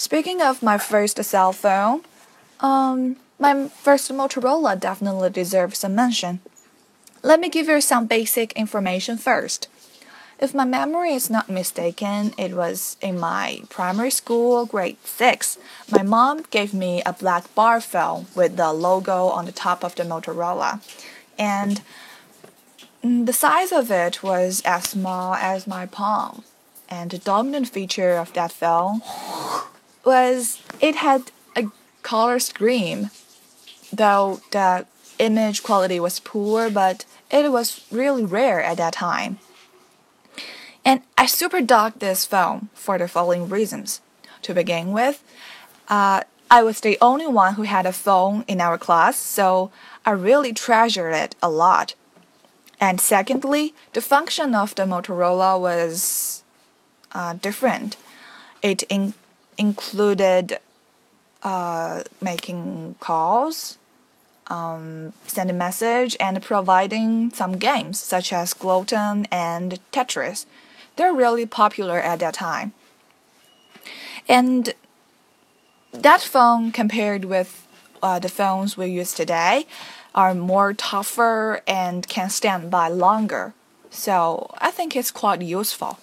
Speaking of my first cell phone, um, my first Motorola definitely deserves some mention. Let me give you some basic information first. If my memory is not mistaken, it was in my primary school, grade 6. My mom gave me a black bar phone with the logo on the top of the Motorola. And the size of it was as small as my palm. And the dominant feature of that phone was it had a color screen though the image quality was poor, but it was really rare at that time. And I super dogged this phone for the following reasons. To begin with, uh, I was the only one who had a phone in our class, so I really treasured it a lot. And secondly, the function of the Motorola was uh, different. It in included uh, making calls, um, sending message, and providing some games such as Glowton and Tetris. They're really popular at that time. And that phone, compared with uh, the phones we use today, are more tougher and can stand by longer. So I think it's quite useful.